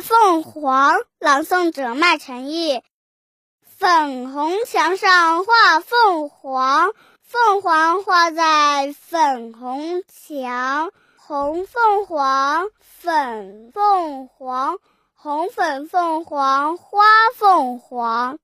凤凰》朗诵者麦晨毅。粉红墙上画凤凰，凤凰画在粉红墙。红凤凰，粉凤凰，红粉凤凰，花凤凰。